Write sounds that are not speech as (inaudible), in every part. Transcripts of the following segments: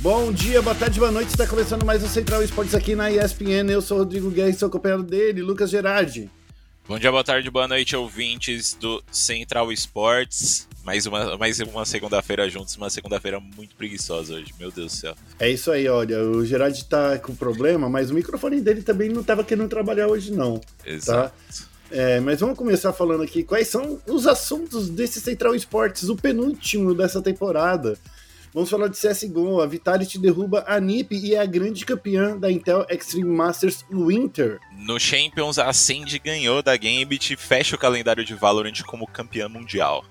Bom dia, boa tarde, boa noite. Está começando mais o Central Esportes aqui na ESPN. Eu sou o Rodrigo Guerra e sou companheiro dele, Lucas Gerardi. Bom dia, boa tarde, boa noite, ouvintes do Central Esportes. Mais uma, mais uma segunda-feira juntos, uma segunda-feira muito preguiçosa hoje, meu Deus do céu. É isso aí, olha, o Gerard tá com problema, mas o microfone dele também não estava querendo trabalhar hoje não. Tá? Exato. Tá? É, mas vamos começar falando aqui quais são os assuntos desse Central Esportes, o penúltimo dessa temporada. Vamos falar de CSGO. A Vitality derruba a NiP e é a grande campeã da Intel Extreme Masters Winter. No Champions, a Sandy ganhou da Gambit e fecha o calendário de Valorant como campeã mundial.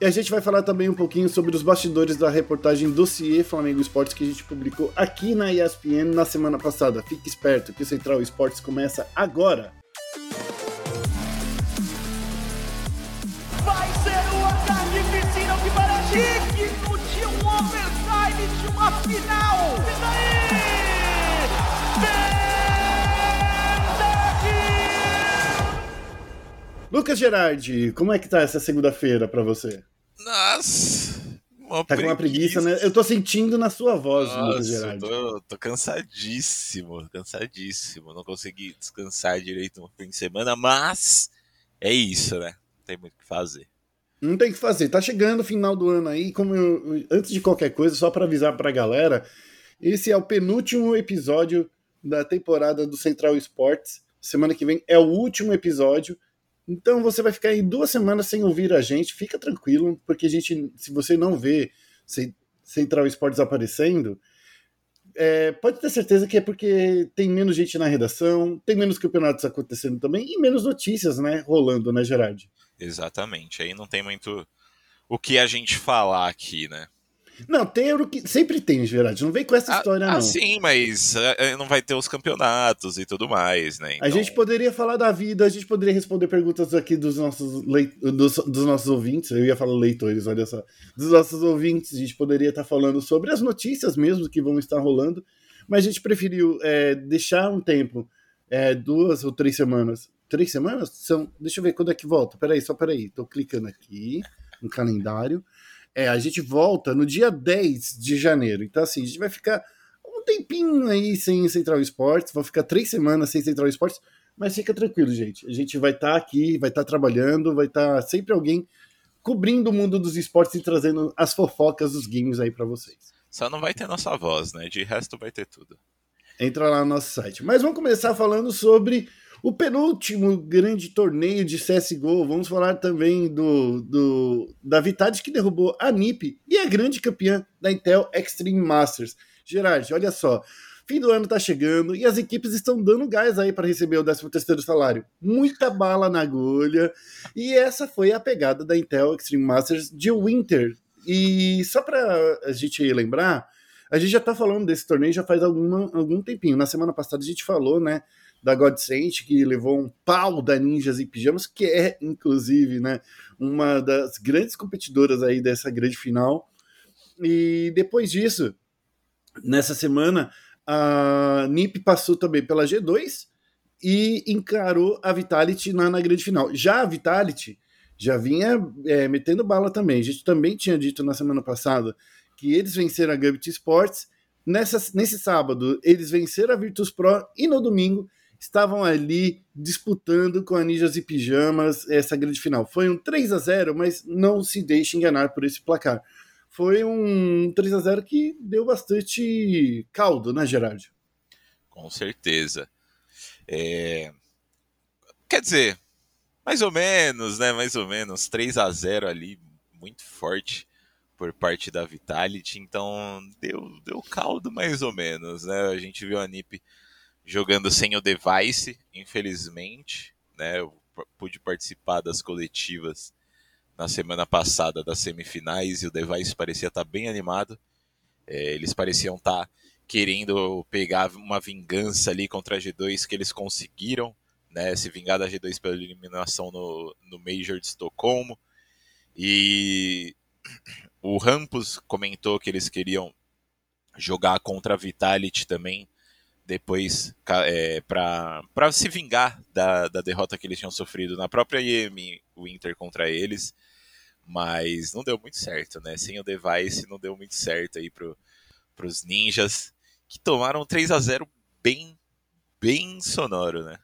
E a gente vai falar também um pouquinho sobre os bastidores da reportagem Dossiê Flamengo Esportes que a gente publicou aqui na ESPN na semana passada. Fique esperto que o Central Esportes começa agora. Vai ser uma carnificina que uma final. E daí? Lucas Gerardi, como é que tá essa segunda-feira para você? Nossa! Uma tá preguiça. com uma preguiça, né? Eu tô sentindo na sua voz, Nossa, Lucas Gerardi. Tô, tô cansadíssimo, cansadíssimo. Não consegui descansar direito no fim de semana, mas é isso, né? Não tem muito o que fazer. Não tem o que fazer. Tá chegando o final do ano aí, como eu, antes de qualquer coisa, só para avisar pra galera, esse é o penúltimo episódio da temporada do Central Esportes. Semana que vem é o último episódio. Então você vai ficar aí duas semanas sem ouvir a gente, fica tranquilo, porque a gente, se você não vê Central Esportes aparecendo, é, pode ter certeza que é porque tem menos gente na redação, tem menos campeonatos acontecendo também e menos notícias, né, rolando, né, Gerard? Exatamente. Aí não tem muito o que a gente falar aqui, né? Não, tem o que sempre tem, Gerard. Não vem com essa história, ah, não. Ah, sim, mas uh, não vai ter os campeonatos e tudo mais, né? Então... A gente poderia falar da vida, a gente poderia responder perguntas aqui dos nossos, leit... dos, dos, nossos ouvintes. Eu ia falar leitores, olha só. Dos nossos ouvintes, a gente poderia estar falando sobre as notícias mesmo que vão estar rolando, mas a gente preferiu é, deixar um tempo, é, duas ou três semanas. Três semanas? São. Deixa eu ver quando é que volta. Peraí, só peraí. Tô clicando aqui no calendário. É, a gente volta no dia 10 de janeiro. Então, assim, a gente vai ficar um tempinho aí sem Central Esportes, vão ficar três semanas sem Central Esportes, mas fica tranquilo, gente. A gente vai estar tá aqui, vai estar tá trabalhando, vai estar tá sempre alguém cobrindo o mundo dos esportes e trazendo as fofocas dos games aí para vocês. Só não vai ter nossa voz, né? De resto vai ter tudo. Entra lá no nosso site. Mas vamos começar falando sobre o penúltimo grande torneio de CSGO, vamos falar também do, do da Vitality que derrubou a NiP e é grande campeã da Intel Extreme Masters. Gerard, olha só, fim do ano tá chegando e as equipes estão dando gás aí para receber o 13º salário. Muita bala na agulha e essa foi a pegada da Intel Extreme Masters de Winter. E só para a gente lembrar, a gente já tá falando desse torneio já faz alguma, algum tempinho. Na semana passada a gente falou, né, da Godsent, que levou um pau da Ninjas e Pijamas, que é, inclusive, né, uma das grandes competidoras aí dessa grande final. E depois disso, nessa semana, a NiP passou também pela G2 e encarou a Vitality na, na grande final. Já a Vitality já vinha é, metendo bala também. A gente também tinha dito na semana passada que eles venceram a Gambit Sports. Nessa, nesse sábado, eles venceram a Virtus Pro e no domingo estavam ali disputando com a Ninjas e Pijamas essa grande final. Foi um 3 a 0 mas não se deixe enganar por esse placar. Foi um 3 a 0 que deu bastante caldo, né, Gerard? Com certeza. É... Quer dizer, mais ou menos, né? Mais ou menos. 3 a 0 ali, muito forte por parte da Vitality, então deu, deu caldo mais ou menos, né? A gente viu a NiP jogando sem o device, infelizmente. Né? Eu pude participar das coletivas na semana passada das semifinais e o device parecia estar bem animado. É, eles pareciam estar querendo pegar uma vingança ali contra a G2 que eles conseguiram, né? Se vingar da G2 pela eliminação no, no Major de Estocolmo. E o Rampus comentou que eles queriam jogar contra a Vitality também depois é, para se vingar da, da derrota que eles tinham sofrido na própria IEM Winter contra eles, mas não deu muito certo, né? Sem o device não deu muito certo aí para os ninjas, que tomaram 3 a 0 bem, bem sonoro, né?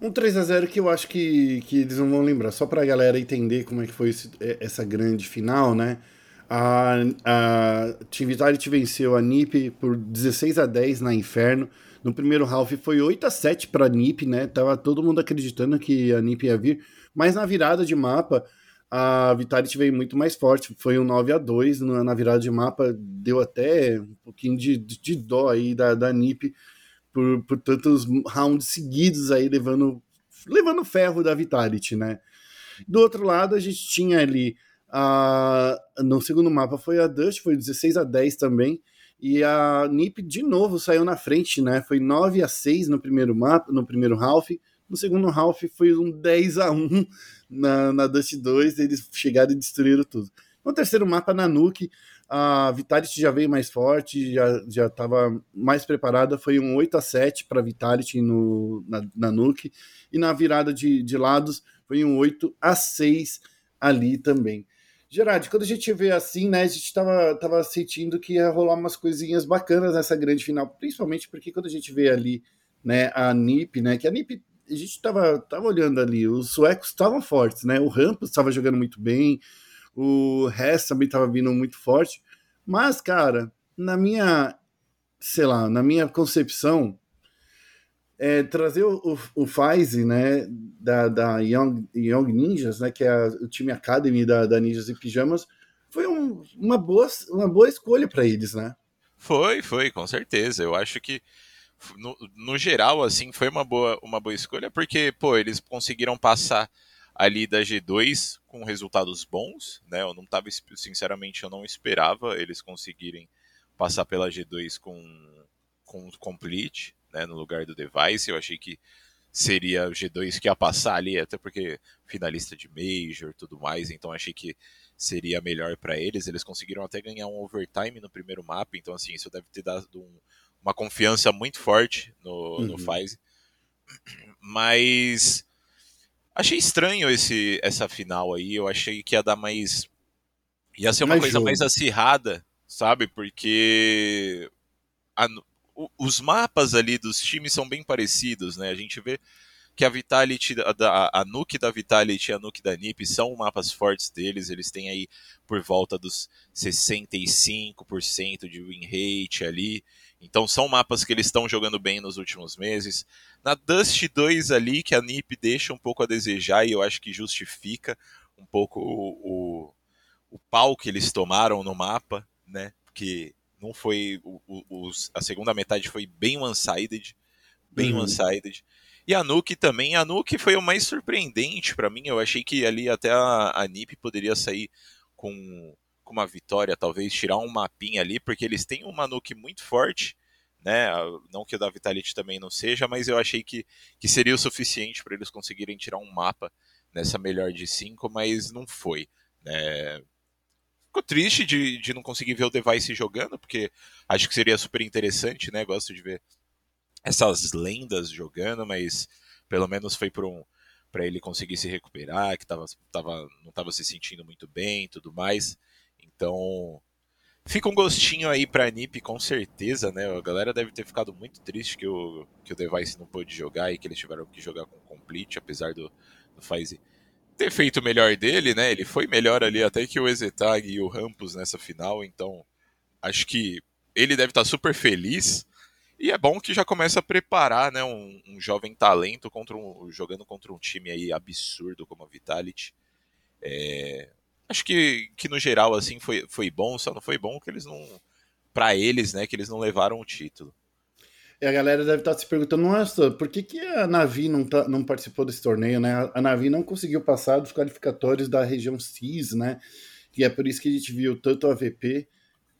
Um 3 a 0 que eu acho que, que eles não vão lembrar, só para a galera entender como é que foi esse, é, essa grande final, né? A, a Team Vitality venceu a NiP por 16 a 10 na Inferno. No primeiro half foi 8 a 7 para a NiP, né? Tava todo mundo acreditando que a NiP ia vir, mas na virada de mapa a Vitality veio muito mais forte. Foi um 9 a 2 na, virada de mapa, deu até um pouquinho de, de dó aí da, da NiP por, por tantos rounds seguidos aí levando levando ferro da Vitality, né? Do outro lado, a gente tinha ali a, no segundo mapa foi a Dust, foi 16 a 10 também. E a NiP de novo saiu na frente, né? Foi 9 a 6 no primeiro mapa, no primeiro half. No segundo half foi um 10 a 1 (laughs) na, na Dust 2, eles chegaram e destruíram tudo. No terceiro mapa, na Nuke, a Vitality já veio mais forte, já estava mais preparada. Foi um 8 a 7 para Vitality no, na, na Nuke. E na virada de, de lados, foi um 8 a 6 ali também. Gerard, quando a gente vê assim, né, a gente tava, tava sentindo que ia rolar umas coisinhas bacanas nessa grande final, principalmente porque quando a gente vê ali, né, a NiP, né, que a NiP, a gente tava, tava olhando ali, os suecos estavam fortes, né, o Rampus estava jogando muito bem, o Hess também estava vindo muito forte, mas, cara, na minha, sei lá, na minha concepção, é, trazer o, o, o Faize, né, da, da Young, Young Ninjas, né, que é a, o time Academy da, da Ninjas e Pijamas, foi um, uma, boa, uma boa escolha para eles, né? Foi, foi, com certeza. Eu acho que no, no geral, assim, foi uma boa, uma boa escolha, porque, pô, eles conseguiram passar ali da G2 com resultados bons, né? Eu não tava, sinceramente, eu não esperava eles conseguirem passar pela G2 com, com complete, né, no lugar do Device. Eu achei que seria o G2 que ia passar ali, até porque finalista de Major tudo mais, então achei que seria melhor para eles. Eles conseguiram até ganhar um overtime no primeiro mapa, então assim, isso deve ter dado um, uma confiança muito forte no, uhum. no FaZe. Mas achei estranho esse, essa final aí, eu achei que ia dar mais. ia ser uma mais coisa jogo. mais acirrada, sabe? Porque a, os mapas ali dos times são bem parecidos, né? A gente vê que a Vitality, a, a Nuke da Vitality e a Nuke da NiP são mapas fortes deles, eles têm aí por volta dos 65% de win rate ali, então são mapas que eles estão jogando bem nos últimos meses. Na Dust 2 ali, que a NiP deixa um pouco a desejar e eu acho que justifica um pouco o, o, o pau que eles tomaram no mapa, né? Porque não foi. O, o, a segunda metade foi bem one-sided. Bem uhum. one-sided. E a Nuke também. A Nuke foi o mais surpreendente para mim. Eu achei que ali até a, a NiP poderia sair com, com uma vitória, talvez tirar um mapinha ali, porque eles têm uma Nuke muito forte. Né? Não que o da Vitality também não seja, mas eu achei que, que seria o suficiente para eles conseguirem tirar um mapa nessa melhor de cinco, mas não foi. Né? Ficou triste de, de não conseguir ver o Device jogando, porque acho que seria super interessante, né? Gosto de ver essas lendas jogando, mas pelo menos foi para um, para ele conseguir se recuperar, que tava, tava, não estava se sentindo muito bem tudo mais. Então, fica um gostinho aí pra NiP, com certeza, né? A galera deve ter ficado muito triste que o, que o Device não pôde jogar e que eles tiveram que jogar com Complete, apesar do, do Faize ter feito o melhor dele, né? Ele foi melhor ali até que o Ezetag e o Rampus nessa final, então acho que ele deve estar super feliz. E é bom que já começa a preparar, né, um, um jovem talento contra um, jogando contra um time aí absurdo como a Vitality. É, acho que, que no geral assim foi, foi bom, só não foi bom que eles não para eles, né, que eles não levaram o título. A galera deve estar se perguntando, nossa, por que, que a Navi não, tá, não participou desse torneio, né? A Navi não conseguiu passar dos qualificatórios da região CIS, né? E é por isso que a gente viu tanto a VP,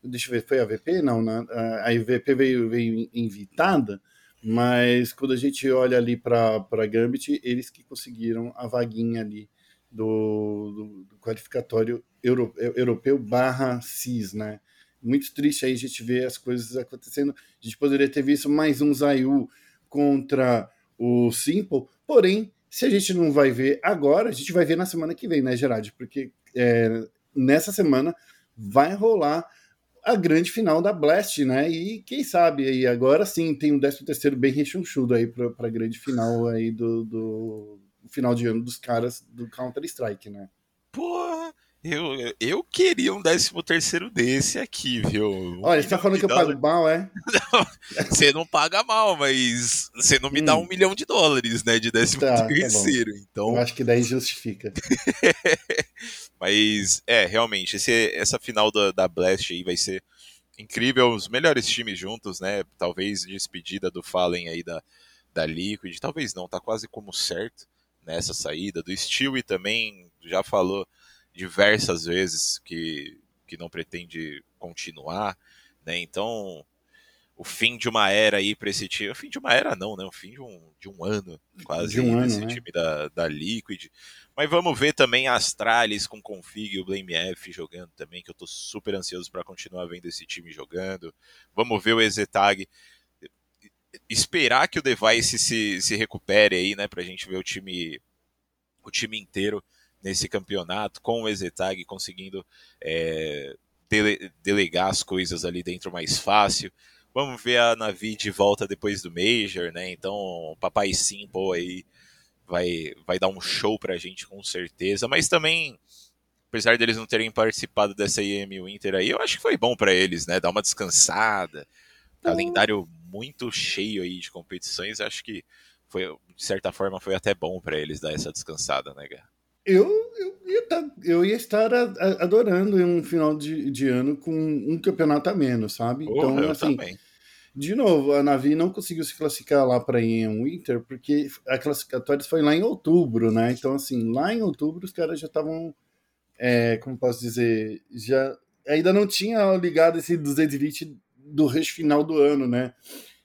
deixa eu ver, foi a VP? Não, né? a VP veio, veio invitada, mas quando a gente olha ali para Gambit, eles que conseguiram a vaguinha ali do, do, do qualificatório euro, europeu barra CIS, né? Muito triste aí a gente ver as coisas acontecendo. A gente poderia ter visto mais um Zayu contra o Simple, porém, se a gente não vai ver agora, a gente vai ver na semana que vem, né, Gerard? Porque é, nessa semana vai rolar a grande final da Blast, né? E quem sabe aí agora sim tem um 13 terceiro bem rechonchudo aí para a grande final aí do, do final de ano dos caras do Counter Strike, né? Porra, eu, eu queria um 13 terceiro desse aqui, viu? Olha, você tá falando que eu pago mal, é? (laughs) Não, você não paga mal, mas você não me hum. dá um milhão de dólares, né, de 13 tá, terceiro, tá então... Eu acho que daí justifica. (laughs) mas, é, realmente, esse, essa final da, da Blast aí vai ser incrível, os melhores times juntos, né, talvez despedida do Fallen aí da, da Liquid, talvez não, tá quase como certo nessa saída, do Stewie também já falou diversas vezes que, que não pretende continuar, né? Então, o fim de uma era aí para esse time, o fim de uma era não, né? O fim de um, de um ano quase de um desse ano, time né? da, da Liquid. Mas vamos ver também a Astralis com Config e o Blame F jogando também, que eu tô super ansioso para continuar vendo esse time jogando. Vamos ver o Ezetag esperar que o Device se, se recupere aí, né, pra gente ver o time o time inteiro nesse campeonato, com o Ezetag conseguindo é, dele, delegar as coisas ali dentro mais fácil. Vamos ver a Navi de volta depois do Major, né? Então, Papai Simple aí vai, vai dar um show pra gente com certeza, mas também apesar deles não terem participado dessa IEM Winter aí, eu acho que foi bom para eles, né? Dar uma descansada. Calendário muito cheio aí de competições, acho que foi, de certa forma, foi até bom para eles dar essa descansada, né, Guerra? Eu, eu, ia, tá, eu ia estar adorando um final de, de ano com um campeonato a menos, sabe? Porra, então, assim, também. de novo, a Navi não conseguiu se classificar lá para em Winter, porque a classificatória foi lá em outubro, né? Então, assim, lá em outubro os caras já estavam, é, como posso dizer, já ainda não tinha ligado esse 220 do rush final do ano, né?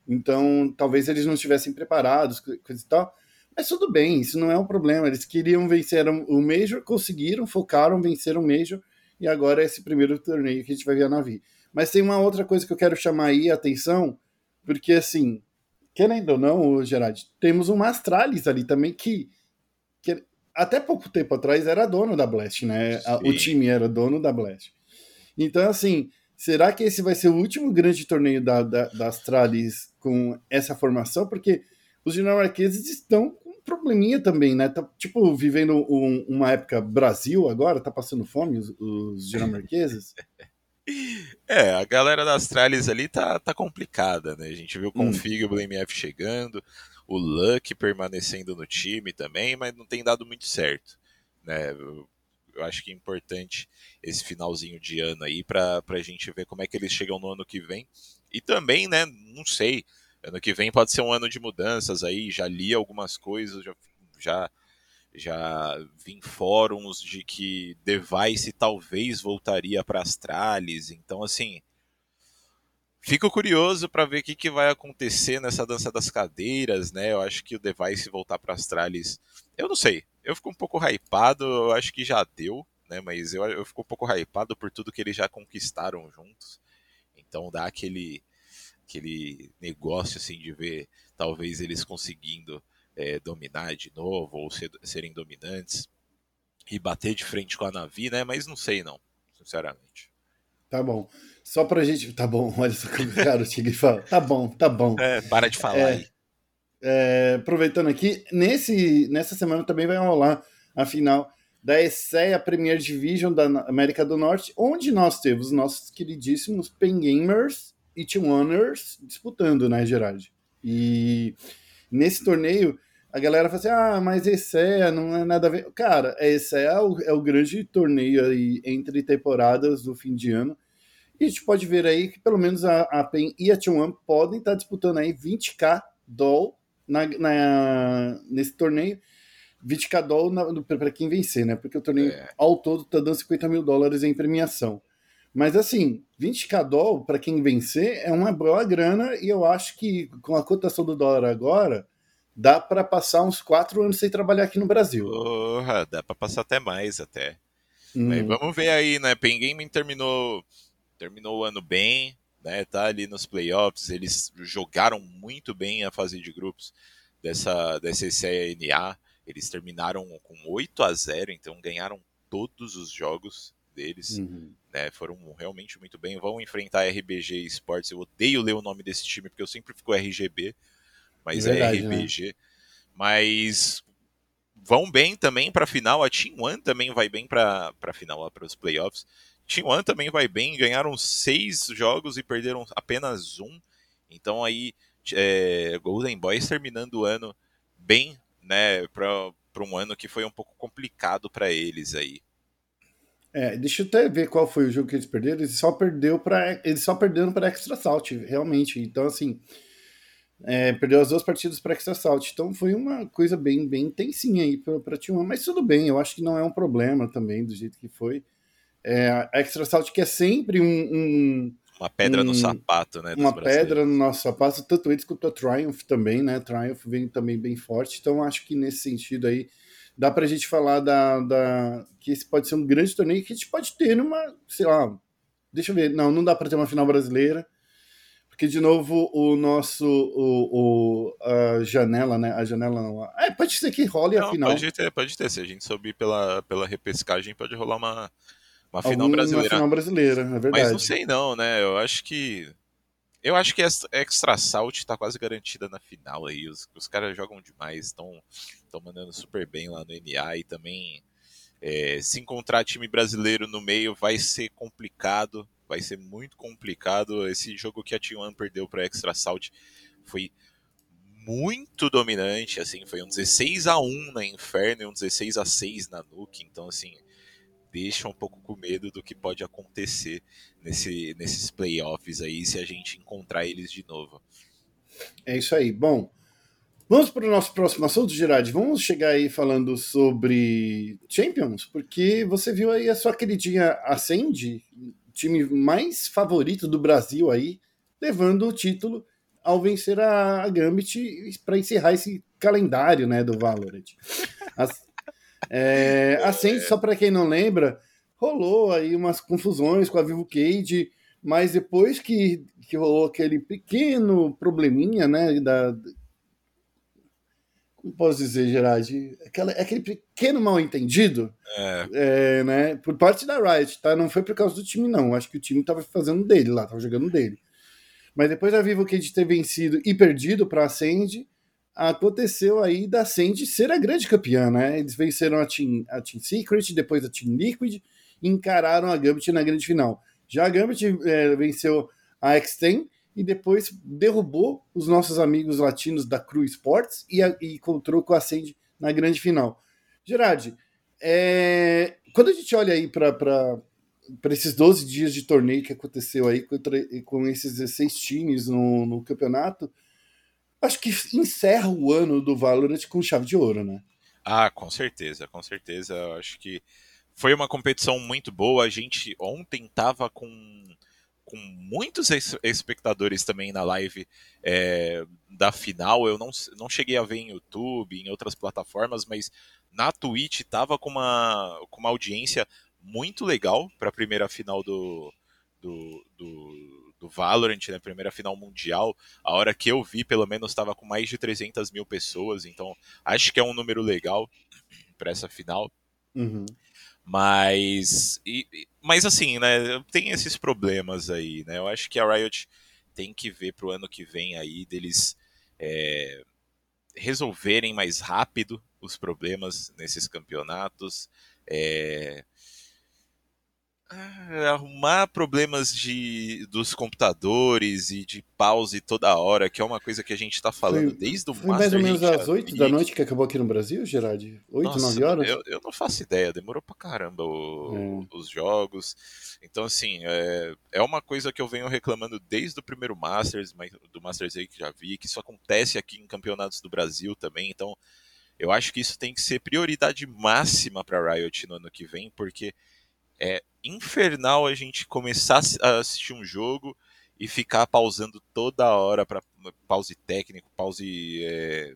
Então, talvez eles não estivessem preparados, coisa e tal. Mas tudo bem, isso não é um problema. Eles queriam vencer o Major, conseguiram, focaram, venceram o Major, e agora é esse primeiro torneio que a gente vai ver a Navi. Mas tem uma outra coisa que eu quero chamar aí a atenção, porque assim, querendo ou não, Gerard, temos uma Astralis ali também que, que até pouco tempo atrás era dono da Blast, né? O time era dono da Blast. Então, assim, será que esse vai ser o último grande torneio da, da, da Astralis com essa formação? Porque os dinamarqueses estão probleminha também, né? Tá, tipo, vivendo um, uma época Brasil agora, tá passando fome os, os dinamarqueses. (laughs) É, a galera das Astralis ali tá, tá complicada, né? A gente viu o Config hum. o BlameF chegando, o Luck permanecendo no time também, mas não tem dado muito certo, né? Eu, eu acho que é importante esse finalzinho de ano aí pra, pra gente ver como é que eles chegam no ano que vem. E também, né, não sei, Ano que vem pode ser um ano de mudanças aí, já li algumas coisas, já, já, já vi em fóruns de que Device talvez voltaria para Astralis, então assim, fico curioso para ver o que, que vai acontecer nessa dança das cadeiras, né? Eu acho que o Device voltar para Astralis, eu não sei, eu fico um pouco hypado, eu acho que já deu, né? Mas eu, eu fico um pouco hypado por tudo que eles já conquistaram juntos, então dá aquele aquele negócio assim de ver talvez eles conseguindo é, dominar de novo ou ser, serem dominantes e bater de frente com a Navi, né? Mas não sei não, sinceramente. Tá bom. Só pra gente. Tá bom, (laughs) olha só como o cara chega e fala. Tá bom, tá bom. É, para de falar é, aí. É, aproveitando aqui, nesse, nessa semana também vai rolar a final da ESEA Premier Division da América do Norte, onde nós temos nossos queridíssimos Pen Gamers e T1ers disputando, né, Gerard? E nesse torneio, a galera fala assim: ah, mas esse é, não é nada a ver. Cara, esse é o, é o grande torneio aí entre temporadas do fim de ano. E a gente pode ver aí que pelo menos a, a PEN e a T1 podem estar disputando aí 20k doll na, na, nesse torneio. 20k doll para quem vencer, né? Porque o torneio é. ao todo tá dando 50 mil dólares em premiação. Mas assim, 20k dólar para quem vencer é uma boa grana e eu acho que com a cotação do dólar agora dá para passar uns quatro anos sem trabalhar aqui no Brasil. Porra, dá para passar até mais até. Hum. vamos ver aí, né? Pen Gaming terminou terminou o ano bem, né? Tá ali nos playoffs, eles jogaram muito bem a fase de grupos dessa dessa CNA. Eles terminaram com 8 a 0, então ganharam todos os jogos deles. Uhum. Né, foram realmente muito bem. Vão enfrentar RBG Esportes. Eu odeio ler o nome desse time porque eu sempre fico RGB, mas é Verdade, é RBG. Né? Mas vão bem também para a final. A Team One também vai bem para a final, para os playoffs. Team One também vai bem. Ganharam seis jogos e perderam apenas um. Então aí é, Golden Boys terminando o ano bem, né, para um ano que foi um pouco complicado para eles aí. É, deixa eu até ver qual foi o jogo que eles perderam. Eles só perdeu para eles só perderam para Extra Salt, realmente. Então assim, é, perdeu as duas partidas para Extra Salt. Então foi uma coisa bem bem intensinha aí para T1, mas tudo bem. Eu acho que não é um problema também do jeito que foi. É, a Extra Salt que é sempre um, um uma pedra um, no sapato, né? Uma pedra no nosso sapato, tanto eles quanto a Triumph também, né? Triumph vem também bem forte, então acho que nesse sentido aí dá pra gente falar da, da que esse pode ser um grande torneio que a gente pode ter numa, sei lá, deixa eu ver, não, não dá para ter uma final brasileira, porque de novo o nosso o, o a janela, né? A janela não. É, pode ser que role não, a final. Pode ter, pode ter. Se a gente subir pela, pela repescagem, pode rolar uma uma final brasileira. Uma final brasileira, é verdade. Mas não sei não, né? Eu acho que. Eu acho que a Extra Salt tá quase garantida na final aí. Os, os caras jogam demais, estão mandando super bem lá no NA e também é, se encontrar time brasileiro no meio vai ser complicado. Vai ser muito complicado. Esse jogo que a T1 perdeu para Extra Salt foi muito dominante, assim, foi um 16 a 1 na Inferno e um 16 a 6 na Nuke, então assim, deixa um pouco com medo do que pode acontecer nesse, nesses playoffs aí, se a gente encontrar eles de novo. É isso aí. Bom, vamos para o nosso próximo assunto, Gerard. Vamos chegar aí falando sobre Champions, porque você viu aí a sua queridinha Ascend, time mais favorito do Brasil aí, levando o título ao vencer a Gambit para encerrar esse calendário né, do Valorant. As, é, assim, só para quem não lembra, rolou aí umas confusões com a Vivo Cage, mas depois que, que rolou aquele pequeno probleminha, né, da, como posso dizer, Gerard? Aquela, aquele pequeno mal entendido, é. É, né? Por parte da Riot, tá? Não foi por causa do time, não. Acho que o time tava fazendo dele lá, tava jogando dele. Mas depois da Vivo Cage ter vencido e perdido para Ascend, aconteceu aí da Sandy ser a grande campeã, né? Eles venceram a Team, a Team Secret, depois a Team Liquid e encararam a Gambit na grande final. Já a Gambit é, venceu a X10 e depois derrubou os nossos amigos latinos da Crew Sports e, a, e encontrou com a Sandy na grande final. Gerard, é, quando a gente olha aí para esses 12 dias de torneio que aconteceu aí contra, com esses 16 times no, no campeonato, acho que encerra o ano do Valorant com chave de ouro, né? Ah, com certeza, com certeza. Eu acho que foi uma competição muito boa. A gente ontem tava com, com muitos espectadores também na live é, da final. Eu não, não cheguei a ver em YouTube, em outras plataformas, mas na Twitch tava com uma, com uma audiência muito legal para a primeira final do, do, do do Valorant, né, primeira final mundial, a hora que eu vi, pelo menos estava com mais de 300 mil pessoas, então acho que é um número legal para essa final. Uhum. Mas, e, mas assim, né, tem esses problemas aí, né? Eu acho que a Riot tem que ver para o ano que vem aí deles é, resolverem mais rápido os problemas nesses campeonatos. É, arrumar problemas de, dos computadores e de pause toda hora, que é uma coisa que a gente está falando foi, desde o foi Master. mais ou menos às 8 da noite que acabou aqui no Brasil, Gerard? 8, Nossa, 9 horas? Eu, eu, não faço ideia, demorou pra caramba o, é. os jogos. Então, assim, é, é uma coisa que eu venho reclamando desde o primeiro Masters, do Masters aí que já vi, que isso acontece aqui em campeonatos do Brasil também. Então, eu acho que isso tem que ser prioridade máxima para Riot no ano que vem, porque é infernal a gente começar a assistir um jogo e ficar pausando toda hora para pause técnico, pause, é,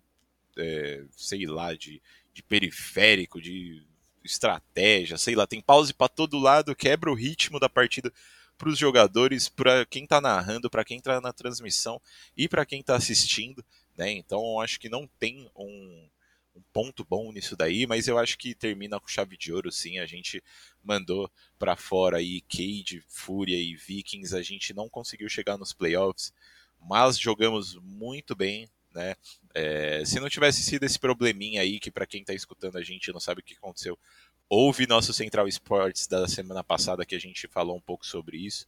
é, sei lá, de, de periférico, de estratégia, sei lá, tem pause para todo lado, quebra o ritmo da partida para os jogadores, para quem está narrando, para quem está na transmissão e para quem está assistindo, né? Então acho que não tem um, um ponto bom nisso daí, mas eu acho que termina com chave de ouro, sim. A gente mandou para fora aí Cade, Fúria e Vikings, a gente não conseguiu chegar nos playoffs, mas jogamos muito bem, né? É, se não tivesse sido esse probleminha aí, que para quem está escutando a gente não sabe o que aconteceu, houve nosso Central Sports da semana passada que a gente falou um pouco sobre isso.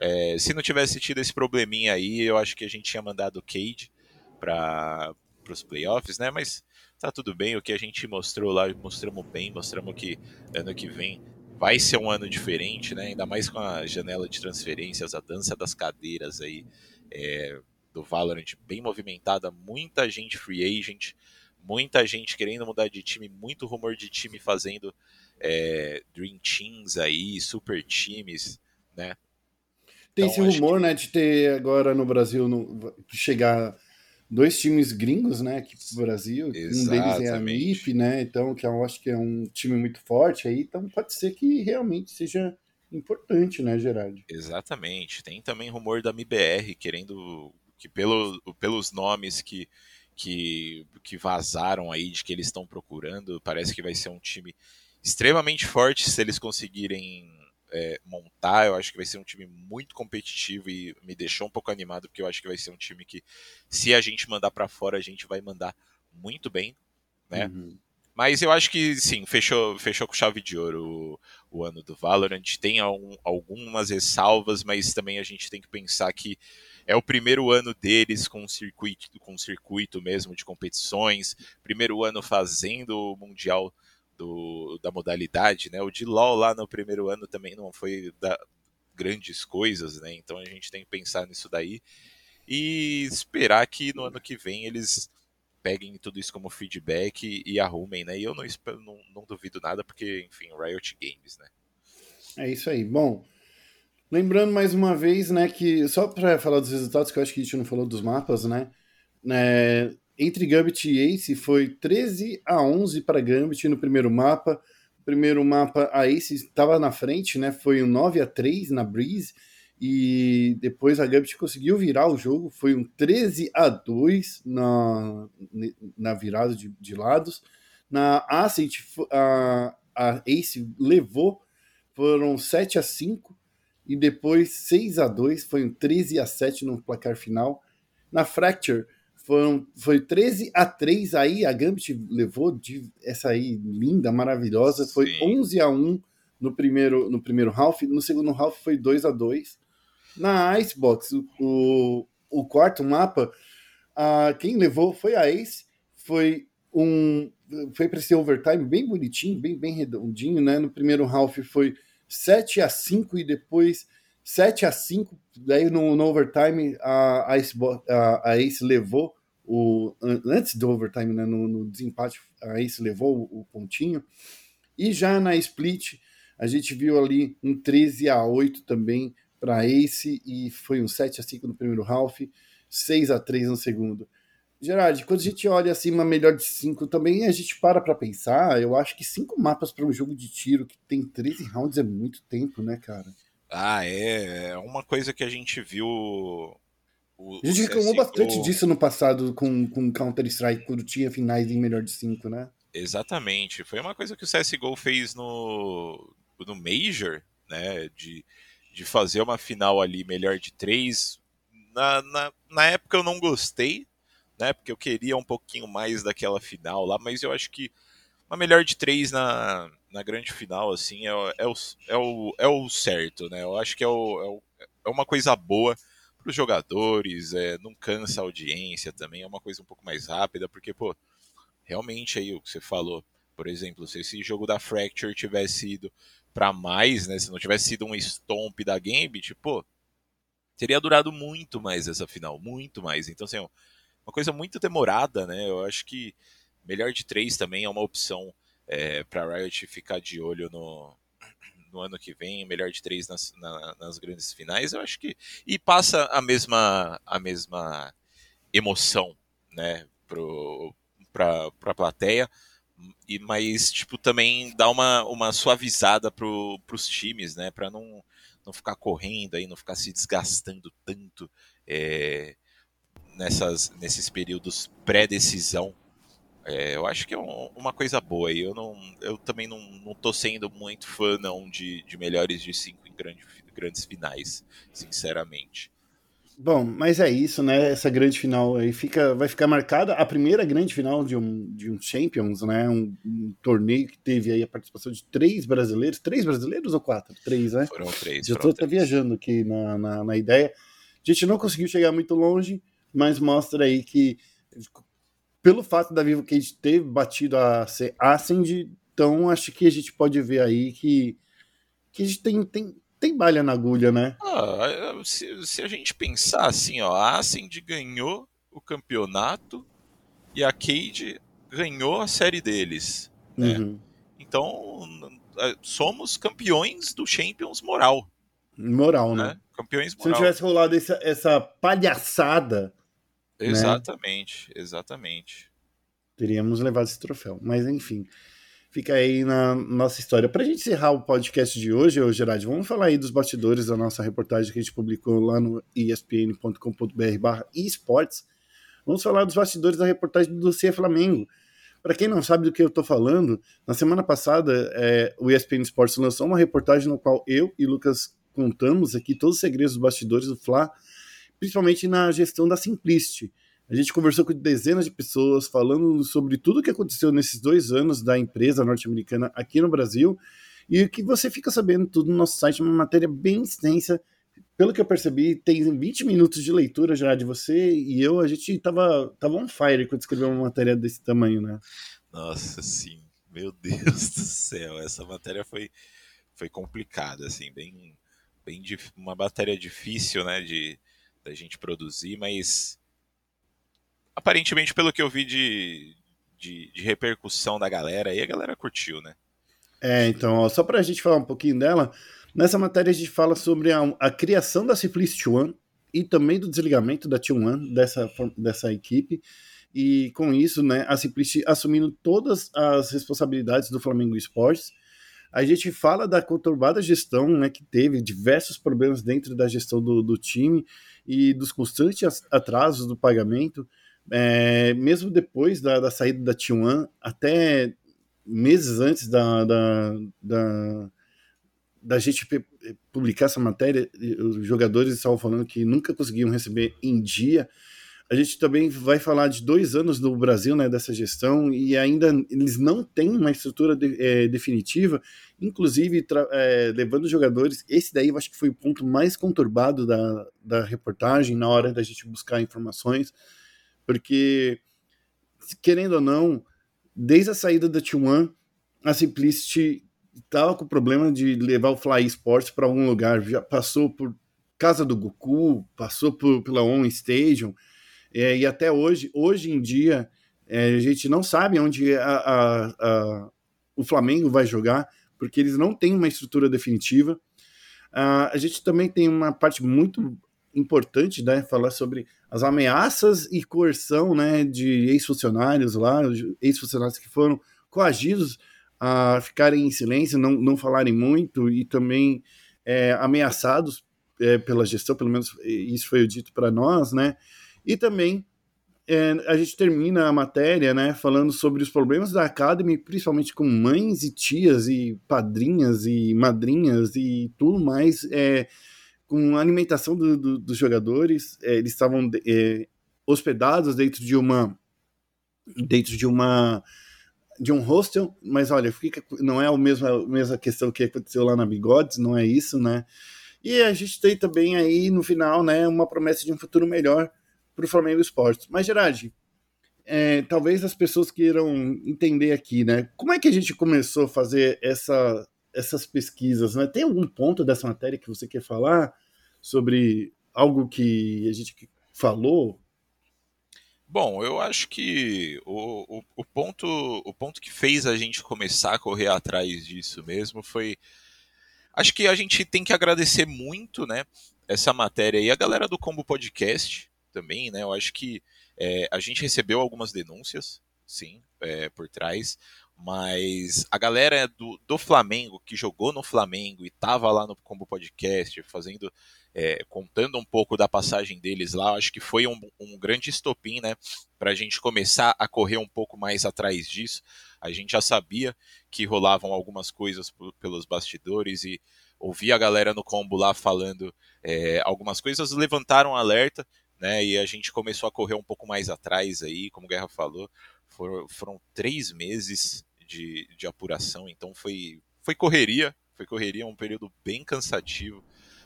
É, se não tivesse tido esse probleminha aí, eu acho que a gente tinha mandado o Cade para os playoffs, né? Mas tá tudo bem, o que a gente mostrou lá, mostramos bem, mostramos que ano que vem vai ser um ano diferente, né? Ainda mais com a janela de transferências, a dança das cadeiras aí é, do Valorant bem movimentada, muita gente free agent, muita gente querendo mudar de time, muito rumor de time fazendo é, Dream Teams aí, super times, né? Tem então, esse rumor, que... né, de ter agora no Brasil no, chegar dois times gringos, né, aqui pro Brasil. Exatamente. Um deles é a MIP, né? Então, que eu acho que é um time muito forte aí, então pode ser que realmente seja importante, né, Gerard? Exatamente. Tem também rumor da MBR querendo que pelo, pelos nomes que, que, que vazaram aí de que eles estão procurando, parece que vai ser um time extremamente forte se eles conseguirem é, montar. Eu acho que vai ser um time muito competitivo e me deixou um pouco animado porque eu acho que vai ser um time que, se a gente mandar para fora, a gente vai mandar muito bem, né? Uhum. Mas eu acho que sim, fechou, fechou com chave de ouro o, o ano do Valorant. Tem algum, algumas ressalvas, mas também a gente tem que pensar que é o primeiro ano deles com circuito, com circuito mesmo de competições, primeiro ano fazendo o Mundial do, da modalidade, né? O de LoL lá no primeiro ano também não foi da, grandes coisas, né? Então a gente tem que pensar nisso daí e esperar que no ano que vem eles peguem tudo isso como feedback e, e arrumem, né? E eu não, não, não, duvido nada, porque, enfim, Riot Games, né? É isso aí. Bom, lembrando mais uma vez, né, que só para falar dos resultados, que eu acho que a gente não falou dos mapas, né? né entre Gambit e Ace foi 13 a 11 para Gambit no primeiro mapa. primeiro mapa a Ace estava na frente, né? Foi um 9 a 3 na Breeze e depois a Gambit conseguiu virar o jogo, foi um 13 a 2 na, na virada de, de lados. Na Ascent, a, a Ace levou, foram 7 a 5 e depois 6 a 2 foi um 13 a 7 no placar final. Na Fracture, foram, foi 13 a 3 aí, a Gambit levou de essa aí linda, maravilhosa, foi Sim. 11 a 1 no primeiro no primeiro half, no segundo half foi 2 a 2. Na Icebox, o, o quarto mapa, a, quem levou foi a Ace, foi um foi para esse overtime bem bonitinho, bem bem redondinho, né? No primeiro half foi 7 a 5 e depois 7 a 5 daí no, no overtime a, a, Ace, a, a Ace levou o, antes do overtime, né, no, no desempate, a Ace levou o, o pontinho. E já na split, a gente viu ali um 13 a 8 também para Ace e foi um 7 a 5 no primeiro half, 6 a 3 no segundo. Gerard, quando a gente olha assim uma melhor de 5 também, a gente para para pensar, eu acho que cinco mapas para um jogo de tiro que tem 13 rounds é muito tempo, né, cara? Ah, é, é uma coisa que a gente viu o, a gente reclamou bastante disso no passado com, com Counter-Strike, quando tinha finais em melhor de 5, né? Exatamente. Foi uma coisa que o CSGO fez no, no Major, né? De, de fazer uma final ali melhor de 3. Na, na, na época eu não gostei, né? Porque eu queria um pouquinho mais daquela final lá, mas eu acho que uma melhor de 3 na, na grande final, assim, é, é, o, é, o, é o certo, né? Eu acho que é, o, é, o, é uma coisa boa para os jogadores, é, não cansa a audiência também, é uma coisa um pouco mais rápida, porque, pô, realmente aí o que você falou, por exemplo, se esse jogo da Fracture tivesse ido para mais, né, se não tivesse sido um stomp da Gambit, pô, teria durado muito mais essa final, muito mais. Então, assim, uma coisa muito demorada, né, eu acho que melhor de três também é uma opção é, para Riot ficar de olho no, no ano que vem, melhor de três nas, na, nas grandes finais, eu acho que. E passa a mesma, a mesma emoção, né, pro, pra plateia. E, mas, tipo, também dá uma, uma suavizada pro, pros times, né, pra não, não ficar correndo aí, não ficar se desgastando tanto é, nessas, nesses períodos pré-decisão É, eu acho que é um, uma coisa boa. E eu, não, eu também não, não tô sendo muito fã não, de, de melhores de cinco em grande, grandes finais, sinceramente. Bom, mas é isso, né? Essa grande final aí fica, vai ficar marcada a primeira grande final de um, de um Champions, né? Um, um torneio que teve aí a participação de três brasileiros. Três brasileiros ou quatro? Três, né? Foram três. Já estou até viajando aqui na, na, na, ideia. A gente não conseguiu chegar muito longe, mas mostra aí que, pelo fato da Vivo Cage ter batido a Ascend, então acho que a gente pode ver aí que, que a gente tem, tem tem balha na agulha, né? Ah, se, se, a gente pensar assim, ó, a Ascend ganhou o campeonato e a Cade ganhou a série deles. Né? Uhum. Então, somos campeões do Champions moral. Moral, né? né? Campeões moral. Se não tivesse rolado essa, essa palhaçada. Né? Exatamente, né? exatamente. Teríamos levado esse troféu. Mas, enfim fica aí na nossa história. Para a gente encerrar o podcast de hoje, ô Gerard, vamos falar aí dos bastidores da nossa reportagem que a gente publicou lá no espn.com.br esportes. Vamos falar dos bastidores da reportagem do Dossiê Flamengo. Para quem não sabe do que eu estou falando, na semana passada é, o ESPN Sports lançou uma reportagem no qual eu e Lucas contamos aqui todos os segredos dos bastidores do Fla, principalmente na gestão da Simplicity. A gente conversou com dezenas de pessoas falando sobre tudo o que aconteceu nesses dois anos da empresa norte-americana aqui no Brasil e que você fica sabendo tudo no nosso site, uma matéria bem extensa. Pelo que eu percebi, tem 20 minutos de leitura já de você e eu, a gente tava, tava on fire quando escreveu uma matéria desse tamanho, né? Nossa, sim. Meu Deus (laughs) do céu, essa matéria foi, foi complicada, assim, bem, bem uma matéria difícil, né, de da gente produzir, mas aparentemente, pelo que eu vi de, de, de repercussão da galera, aí a galera curtiu, né? É, então, ó, só pra gente falar um pouquinho dela, nessa matéria a gente fala sobre a, a criação da Simplicity One e também do desligamento da T1 dessa, dessa equipe. E com isso, né, a Simplicity assumindo todas as responsabilidades do Flamengo Esportes. A gente fala da conturbada gestão, né, que teve diversos problemas dentro da gestão do, do time e dos constantes atrasos do pagamento é, mesmo depois da, da, saída da T1, até meses antes da, da, da, da gente publicar essa matéria, os jogadores estavam falando que nunca conseguiam receber em dia. A gente também vai falar de dois anos no Brasil, né, dessa gestão, e ainda eles não têm uma estrutura de, é, definitiva, inclusive é, levando jogadores. Esse daí eu acho que foi o ponto mais conturbado da, da reportagem na hora da gente buscar informações porque, querendo ou não, desde a saída da T1, a Simplicity estava com o problema de levar o Fly Sports para algum lugar. Já passou por Casa do Goku, passou por, pela On Stadium, é, e até hoje, hoje em dia, é, a gente não sabe onde a, a, a, o Flamengo vai jogar, porque eles não têm uma estrutura definitiva. Uh, a gente também tem uma parte muito importante, né, falar sobre as ameaças e coerção, né, de ex-funcionários lá, ex-funcionários que foram coagidos a ficarem em silêncio, não, não falarem muito e também é, ameaçados é, pela gestão, pelo menos isso foi dito para nós, né, e também é, a gente termina a matéria, né, falando sobre os problemas da Academy, principalmente com mães e tias e padrinhas e madrinhas e tudo mais, é, com a alimentação do, do, dos jogadores, é, eles estavam é, hospedados dentro de uma dentro de uma de um hostel, mas olha, fica, não é a mesma, mesma questão que aconteceu lá na Bigodes, não é isso, né? E a gente tem também aí no final, né, uma promessa de um futuro melhor para o Flamengo Esportes. Mas Gerard, é, talvez as pessoas queiram entender aqui, né? Como é que a gente começou a fazer essa essas pesquisas, né? Tem algum ponto dessa matéria que você quer falar sobre algo que a gente falou? Bom, eu acho que o, o, o, ponto, o ponto que fez a gente começar a correr atrás disso mesmo foi. Acho que a gente tem que agradecer muito, né? Essa matéria e a galera do Combo Podcast também, né? Eu acho que é, a gente recebeu algumas denúncias, sim, é, por trás mas a galera do, do Flamengo, que jogou no Flamengo e tava lá no Combo Podcast, fazendo, é, contando um pouco da passagem deles lá, acho que foi um, um grande estopim, né, para a gente começar a correr um pouco mais atrás disso. A gente já sabia que rolavam algumas coisas pelos bastidores e ouvir a galera no combo lá falando é, algumas coisas levantaram alerta, né? E a gente começou a correr um pouco mais atrás aí, como o Guerra falou. Foram, foram três meses de, de apuração, então foi, foi correria, foi correria, um período bem cansativo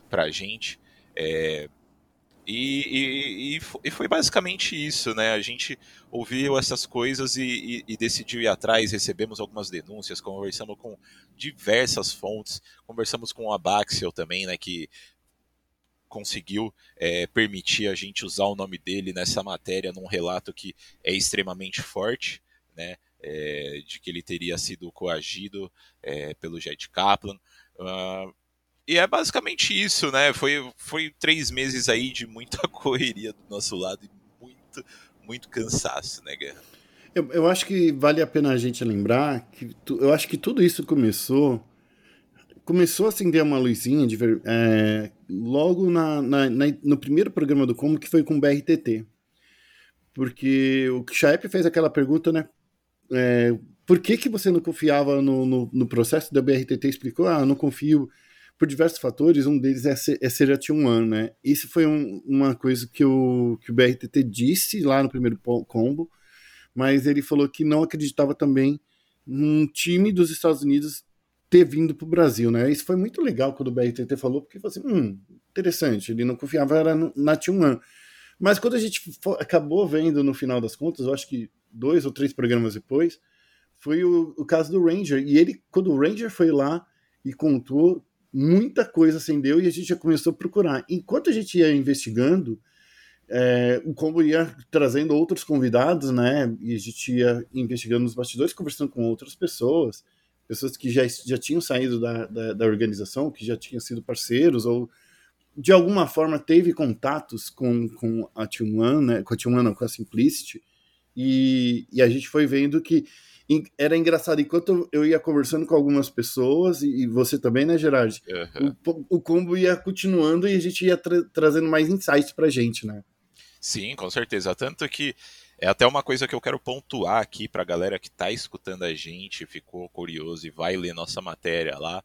para a gente. É, e, e, e, foi basicamente isso, né? A gente ouviu essas coisas e, e, decidiu ir atrás, recebemos algumas denúncias, conversamos com diversas fontes, conversamos com a Baxel também, né? Que conseguiu é, permitir a gente usar o nome dele nessa matéria num relato que é extremamente forte, né? É, de que ele teria sido coagido é, pelo Jet Kaplan. Uh, e é basicamente isso, né? Foi, foi três meses aí de muita (laughs) correria do nosso lado e muito, muito cansaço, né, Guerra? Eu, eu acho que vale a pena a gente lembrar que tu, eu acho que tudo isso começou começou a acender uma luzinha de, é, logo na, na, na, no primeiro programa do Como, que foi com o BRTT. Porque o Chaep fez aquela pergunta, né? É, por que, que você não confiava no, no, no processo? Da BRTT explicou, ah, não confio por diversos fatores, um deles é ser, é ser T1, né? Isso foi um, uma coisa que o, que o BRTT disse lá no primeiro combo, mas ele falou que não acreditava também num time dos Estados Unidos ter vindo para o Brasil, né? Isso foi muito legal quando o BRTT falou, porque falou assim, hum, interessante, ele não confiava era na T1. Mas quando a gente acabou vendo no final das contas, eu acho que dois ou três programas depois, foi o, o caso do Ranger. E ele, quando o Ranger foi lá e contou muita coisa acendeu e a gente já começou a procurar. Enquanto a gente ia investigando, é, o combo ia trazendo outros convidados, né? E a gente ia investigando nos bastidores, conversando com outras pessoas, pessoas que já, já tinham saído da, da, da organização, que já tinham sido parceiros, ou de alguma forma teve contatos com, com a T1, né? Com a T1, não, com a Simplicity, e, e a gente foi vendo que era engraçado, enquanto eu ia conversando com algumas pessoas, e você também, né, Gerard? Uhum. O, o, combo ia continuando e a gente ia tra trazendo mais insights pra gente, né? Sim, com certeza. Tanto que é até uma coisa que eu quero pontuar aqui pra galera que tá escutando a gente, ficou curioso e vai ler nossa matéria lá.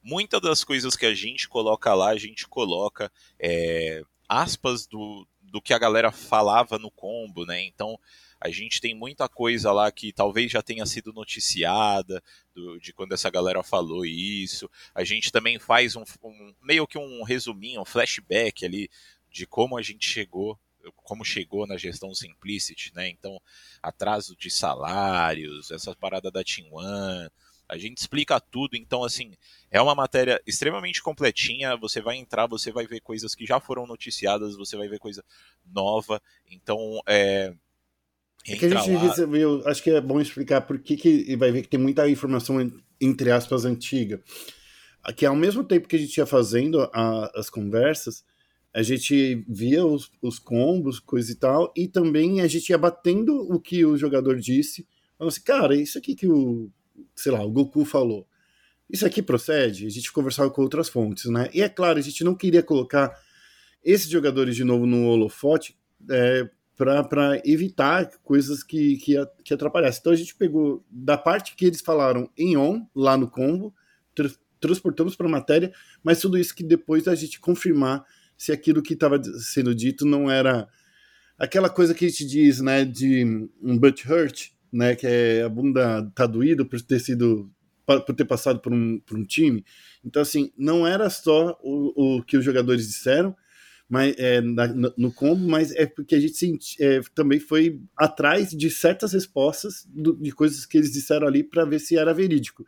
Muitas das coisas que a gente coloca lá, a gente coloca é, aspas do, do que a galera falava no combo, né? Então, a gente tem muita coisa lá que talvez já tenha sido noticiada, do, de quando essa galera falou isso. A gente também faz um, um, meio que um resuminho, um flashback ali de como a gente chegou como chegou na gestão Simplicity, né? Então, atraso de salários, essa parada da Team One, a gente explica tudo, então assim, é uma matéria extremamente completinha, você vai entrar, você vai ver coisas que já foram noticiadas, você vai ver coisa nova, então é, é que a gente recebeu, acho que é bom explicar por que, que vai ver que tem muita informação, entre aspas, antiga. Que ao mesmo tempo que a gente ia fazendo a, as conversas, a gente via os, os, combos, coisa e tal, e também a gente ia batendo o que o jogador disse, falando assim, cara, isso aqui que o, sei lá, o Goku falou, isso aqui procede? A gente conversava com outras fontes, né? E é claro, a gente não queria colocar esses jogadores de novo no holofote, é, para evitar coisas que, que, que atrapalhassem. Então a gente pegou da parte que eles falaram em on, lá no combo, tra transportamos para a matéria, mas tudo isso que depois a gente confirmar se aquilo que estava sendo dito não era aquela coisa que a gente diz, né, de um butt hurt, né, que é a bunda tá doída por ter sido por ter passado por um, por um time. Então, assim, não era só o, o que os jogadores disseram, mas, é, na, no combo, mas é porque a gente senti, é, também foi atrás de certas respostas do, de coisas que eles disseram ali para ver se era verídico.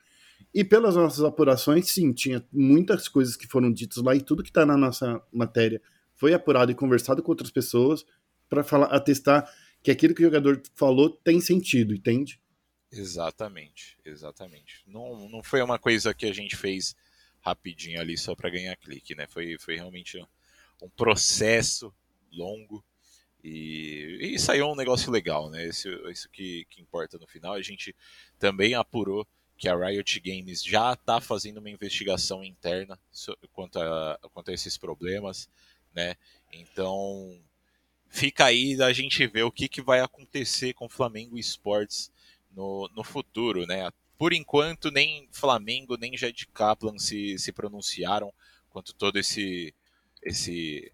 E pelas nossas apurações, sim, tinha muitas coisas que foram ditas lá e tudo que está na nossa matéria foi apurado e conversado com outras pessoas para falar, atestar que aquilo que o jogador falou tem sentido, entende? Exatamente, exatamente. Não, não foi uma coisa que a gente fez rapidinho ali só para ganhar clique, né? Foi, foi realmente um processo longo E, e saiu um negócio legal, né? Isso, isso que, que importa no final. A gente também apurou que a Riot Games já está fazendo uma investigação interna quanto a, quanto a esses problemas, né? Então fica aí da gente ver o que, que vai acontecer com o Flamengo Esportes no, no futuro, né? Por enquanto, nem Flamengo nem Jed Kaplan se, se pronunciaram quanto todo esse, esse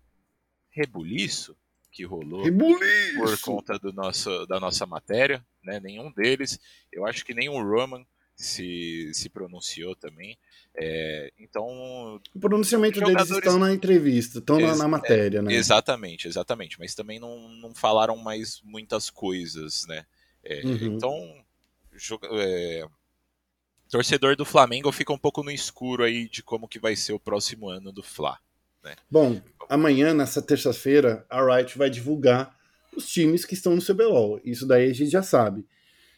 rebuliço que rolou rebuliço. por conta do nosso, da nossa matéria, né? Nenhum deles. Eu acho que nem o Roman se, se pronunciou também. É, então. O pronunciamento jogadores... deles estão na entrevista, estão na, na, matéria, é, né? Exatamente, exatamente. Mas também não, não falaram mais muitas coisas, né? É, uhum. Então. Joga, é, torcedor do Flamengo fica um pouco no escuro aí de como que vai ser o próximo ano do Fla. Né? Bom, amanhã, nessa terça-feira, a Wright vai divulgar os times que estão no CBLOL. Isso daí a gente já sabe.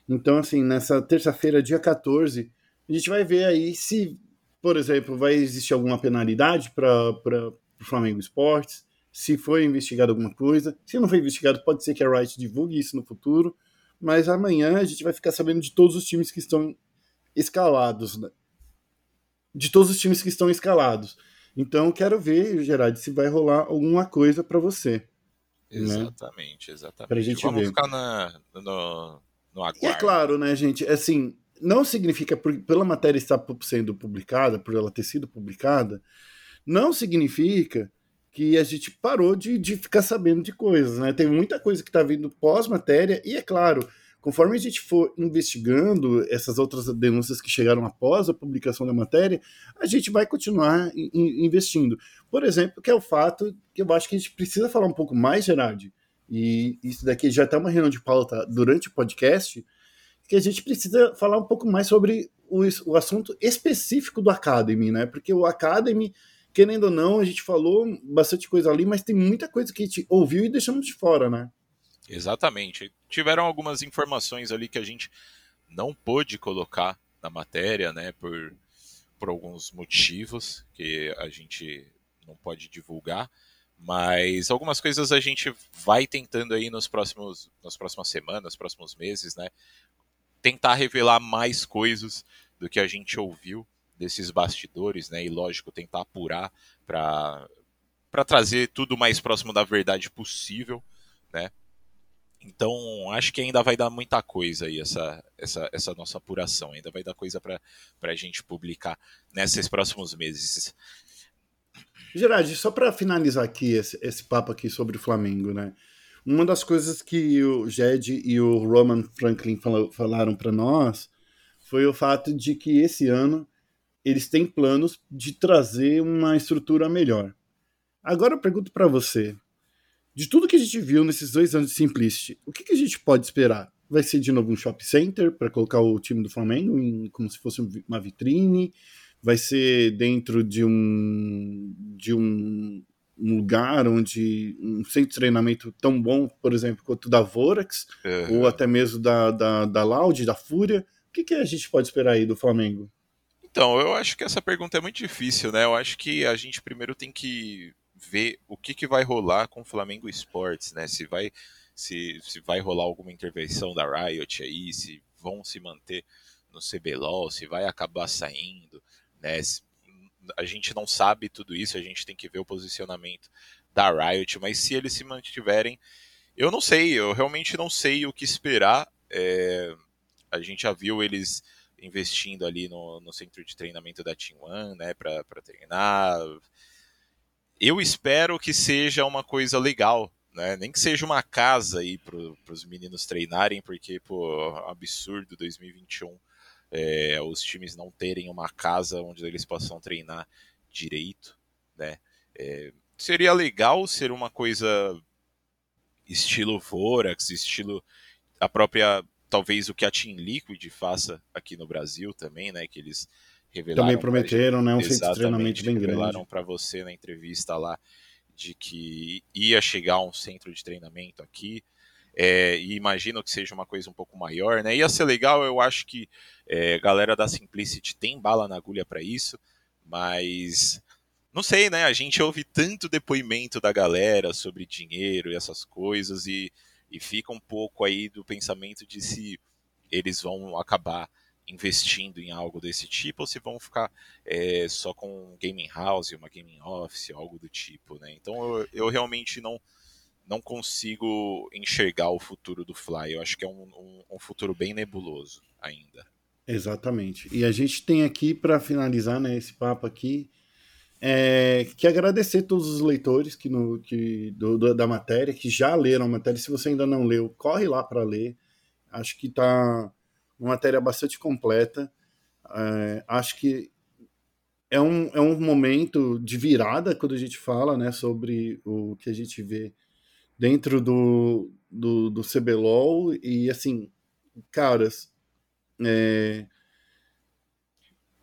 Então, assim, nessa terça-feira, dia 14, a gente vai ver aí se, por exemplo, vai existir alguma penalidade para o Flamengo Esportes, se foi investigado alguma coisa. Se não foi investigado, pode ser que a Wright divulgue isso no futuro. Mas amanhã a gente vai ficar sabendo de todos os times que estão escalados. Né? De todos os times que estão escalados. Então, quero ver, Gerard, se vai rolar alguma coisa para você. Exatamente, né? exatamente. Pra gente Vamos ver. ficar na, no, no aguardo. E é claro, né, gente, assim, não significa, por, pela matéria estar sendo publicada, por ela ter sido publicada, não significa que a gente parou de, de ficar sabendo de coisas, né? Tem muita coisa que está vindo pós-matéria, e é claro, conforme a gente for investigando essas outras denúncias que chegaram após a publicação da matéria, a gente vai continuar investindo. Por exemplo, que é o fato que eu acho que a gente precisa falar um pouco mais, Gerard, e isso daqui já está uma reunião de pauta durante o podcast, que a gente precisa falar um pouco mais sobre o, o assunto específico do Academy, né? Porque o Academy, querendo ou não, a gente falou bastante coisa ali, mas tem muita coisa que a gente ouviu e deixamos de fora, né? Exatamente. Tiveram algumas informações ali que a gente não pôde colocar na matéria, né? Por, por alguns motivos que a gente não pode divulgar. Mas algumas coisas a gente vai tentando aí nos próximos, nas próximas semanas, próximos meses, né? Tentar revelar mais coisas do que a gente ouviu desses bastidores, né? E lógico, tentar apurar para para trazer tudo mais próximo da verdade possível, né? Então, acho que ainda vai dar muita coisa aí, essa, essa, essa nossa apuração. Ainda vai dar coisa para a gente publicar nesses próximos meses. Gerard, só para finalizar aqui esse, esse papo aqui sobre o Flamengo, né? Uma das coisas que o Jed e o Roman Franklin falou, falaram para nós foi o fato de que esse ano eles têm planos de trazer uma estrutura melhor. Agora eu pergunto para você, de tudo que a gente viu nesses dois anos de Simplicity, o que, que a gente pode esperar? Vai ser de novo um shopping center para colocar o time do Flamengo em, como se fosse uma vitrine? Vai ser dentro de um de um, um, lugar onde um centro de treinamento tão bom, por exemplo, quanto da Vorax, uhum. ou até mesmo da, da, da Loud, da Fúria. O que, que a gente pode esperar aí do Flamengo? Então, eu acho que essa pergunta é muito difícil, né? Eu acho que a gente primeiro tem que ver o que, que vai rolar com o Flamengo Esportes, né? Se vai, se, se vai rolar alguma intervenção da Riot aí, se vão se manter no CBLOL, se vai acabar saindo. Né? A gente não sabe tudo isso, a gente tem que ver o posicionamento da Riot, mas se eles se mantiverem, eu não sei, eu realmente não sei o que esperar. É, a gente já viu eles investindo ali no, no centro de treinamento da Team One, né, para treinar. Eu espero que seja uma coisa legal, né? Nem que seja uma casa aí para os meninos treinarem, porque, pô, absurdo 2021 é, os times não terem uma casa onde eles possam treinar direito, né? É, seria legal ser uma coisa estilo Vorax, estilo a própria talvez o que a Team Liquid faça aqui no Brasil também, né? Que eles revelaram. Também prometeram, né? Um centro de treinamento bem grande. Revelaram para você na entrevista lá de que ia chegar um centro de treinamento aqui. É, e imagino que seja uma coisa um pouco maior, né? Ia ser legal, eu acho que é, galera da Simplicity tem bala na agulha para isso, mas não sei, né? A gente ouve tanto depoimento da galera sobre dinheiro e essas coisas e, e fica um pouco aí do pensamento de se eles vão acabar investindo em algo desse tipo ou se vão ficar é, só com um gaming house, uma gaming office, algo do tipo, né? Então eu, eu realmente não não consigo enxergar o futuro do Fly. Eu acho que é um, um, um futuro bem nebuloso ainda. Exatamente. E a gente tem aqui para finalizar né, esse papo aqui é, que agradecer todos os leitores que, no, que do, do, da matéria que já leram a matéria. Se você ainda não leu, corre lá para ler. Acho que está uma matéria bastante completa. É, acho que é um, é um momento de virada quando a gente fala né, sobre o que a gente vê dentro do, do, do CBLOL. E assim, caras, é,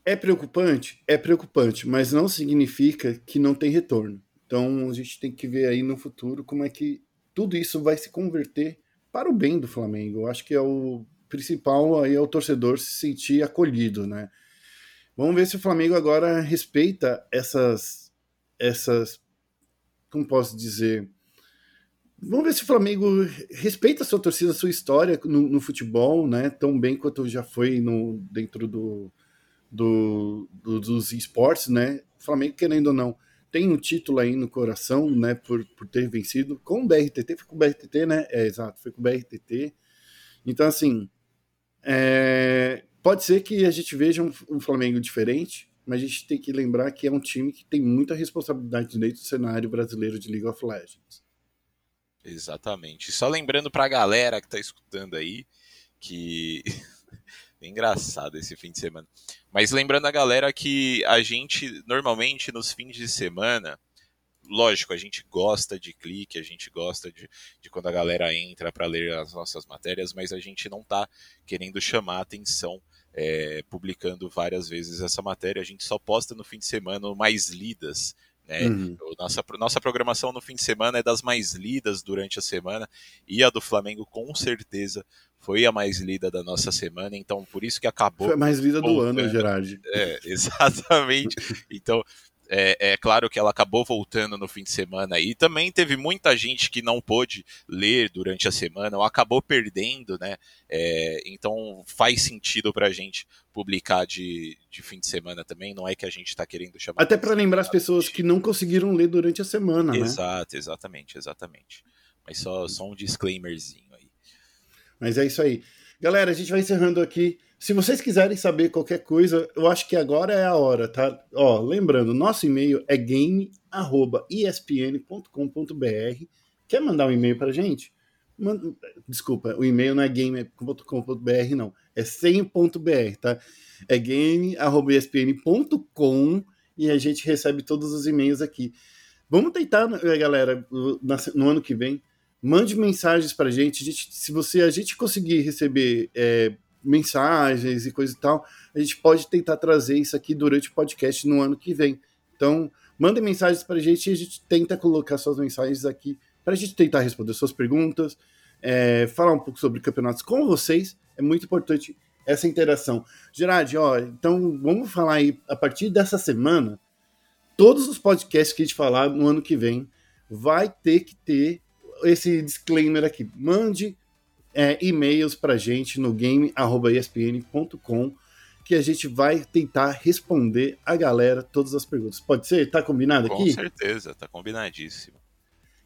é preocupante? É preocupante, mas não significa que não tem retorno. Então a gente tem que ver aí no futuro como é que tudo isso vai se converter para o bem do Flamengo. Eu acho que é o principal aí é o torcedor se sentir acolhido, né? Vamos ver se o Flamengo agora respeita essas essas como posso dizer? Vamos ver se o Flamengo respeita a sua torcida, a sua história no, no futebol, né? Tão bem quanto já foi no, dentro do, do, do, dos esportes, né? O Flamengo, querendo ou não, tem um título aí no coração, né? Por, por ter vencido com o BRTT, foi com o BRTT, né? É, exato, foi com o BRTT. Então, assim, é, pode ser que a gente veja um, um, Flamengo diferente, mas a gente tem que lembrar que é um time que tem muita responsabilidade dentro do cenário brasileiro de League of Legends. Exatamente. Só lembrando para a galera que está escutando aí que (laughs) engraçado esse fim de semana. Mas lembrando a galera que a gente normalmente nos fins de semana lógico, a gente gosta de clique, a gente gosta de, de quando a galera entra para ler as nossas matérias, mas a gente não está querendo chamar atenção é, publicando várias vezes essa matéria. A gente só posta no fim de semana mais lidas. Né? Uhum. Nossa, nossa programação no fim de semana é das mais lidas durante a semana e a do Flamengo com certeza foi a mais lida da nossa semana, então por isso que acabou. Foi a mais lida do ano, Gerard. É, (laughs) exatamente. Então, é, é, claro que ela acabou voltando no fim de semana e também teve muita gente que não pôde ler durante a semana ou acabou perdendo, né? É, então faz sentido para a gente publicar de, de fim de semana também, não é que a gente está querendo chamar. Até para lembrar as pessoas que não conseguiram ler durante a semana, Exato, né? Exato, exatamente, exatamente. Mas só, só um disclaimerzinho aí. Mas é isso aí. Galera, a gente vai encerrando aqui se vocês quiserem saber qualquer coisa, eu acho que agora é a hora, tá? Ó, lembrando, nosso e-mail é game@espn.com.br. Quer mandar um e-mail pra gente? Manda... Desculpa, o e-mail não é game.com.br, não. É sem.br, tá? É game.espn.com e a gente recebe todos os e-mails aqui. Vamos tentar, né, galera, no ano que vem, mande mensagens pra gente. Gente se você a gente conseguir receber é, mensagens e coisa e tal, a gente pode tentar trazer isso aqui durante o podcast no ano que vem. Então, mandem mensagens para gente e a gente tenta colocar suas mensagens aqui para a gente tentar responder suas perguntas, é, falar um pouco sobre campeonatos com vocês. É muito importante essa interação. Gerard, ó, então vamos falar aí, a partir dessa semana, todos os podcasts que a gente falar no ano que vem vai ter que ter esse disclaimer aqui. Mande é, e-mails para gente no game.espn.com que a gente vai tentar responder a galera todas as perguntas. Pode ser? Tá combinado aqui? Com certeza, tá combinadíssimo.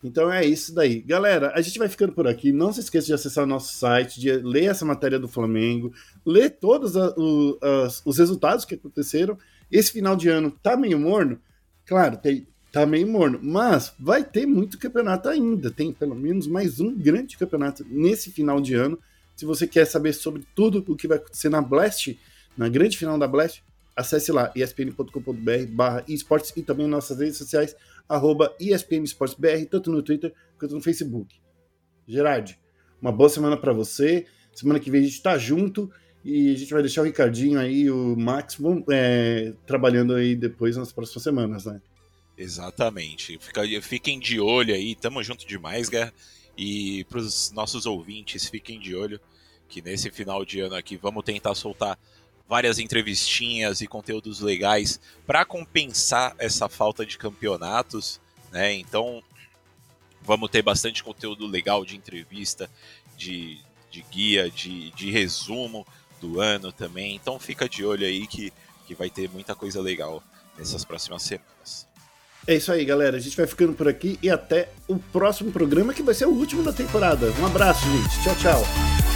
Então é isso daí. Galera, a gente vai ficando por aqui. Não se esqueça de acessar o nosso site, de ler essa matéria do Flamengo, ler todos a, o, as, os resultados que aconteceram. Esse final de ano tá meio morno? Claro, tem, tá meio morno. Mas vai ter muito campeonato ainda. Tem pelo menos mais um grande campeonato nesse final de ano. Se você quer saber sobre tudo o que vai acontecer na Blast, na grande final da Blast, acesse lá espn.com.br barra esportes e também nossas redes sociais, arroba tanto no Twitter quanto no Facebook. Gerard, uma boa semana para você. Semana que vem a gente tá junto e a gente vai deixar o Ricardinho aí, o Max, é, trabalhando aí depois nas próximas semanas, né? Exatamente. Fica, fiquem de olho aí, tamo junto demais, Guerra. E pros nossos ouvintes, fiquem de olho que nesse final de ano aqui vamos tentar soltar várias entrevistinhas e conteúdos legais para compensar essa falta de campeonatos, né? Então vamos ter bastante conteúdo legal de entrevista, de, de guia, de, de resumo do ano também. Então fica de olho aí que, que vai ter muita coisa legal nessas próximas semanas. É isso aí, galera. A gente vai ficando por aqui e até o próximo programa, que vai ser o último da temporada. Um abraço, gente. Tchau, tchau.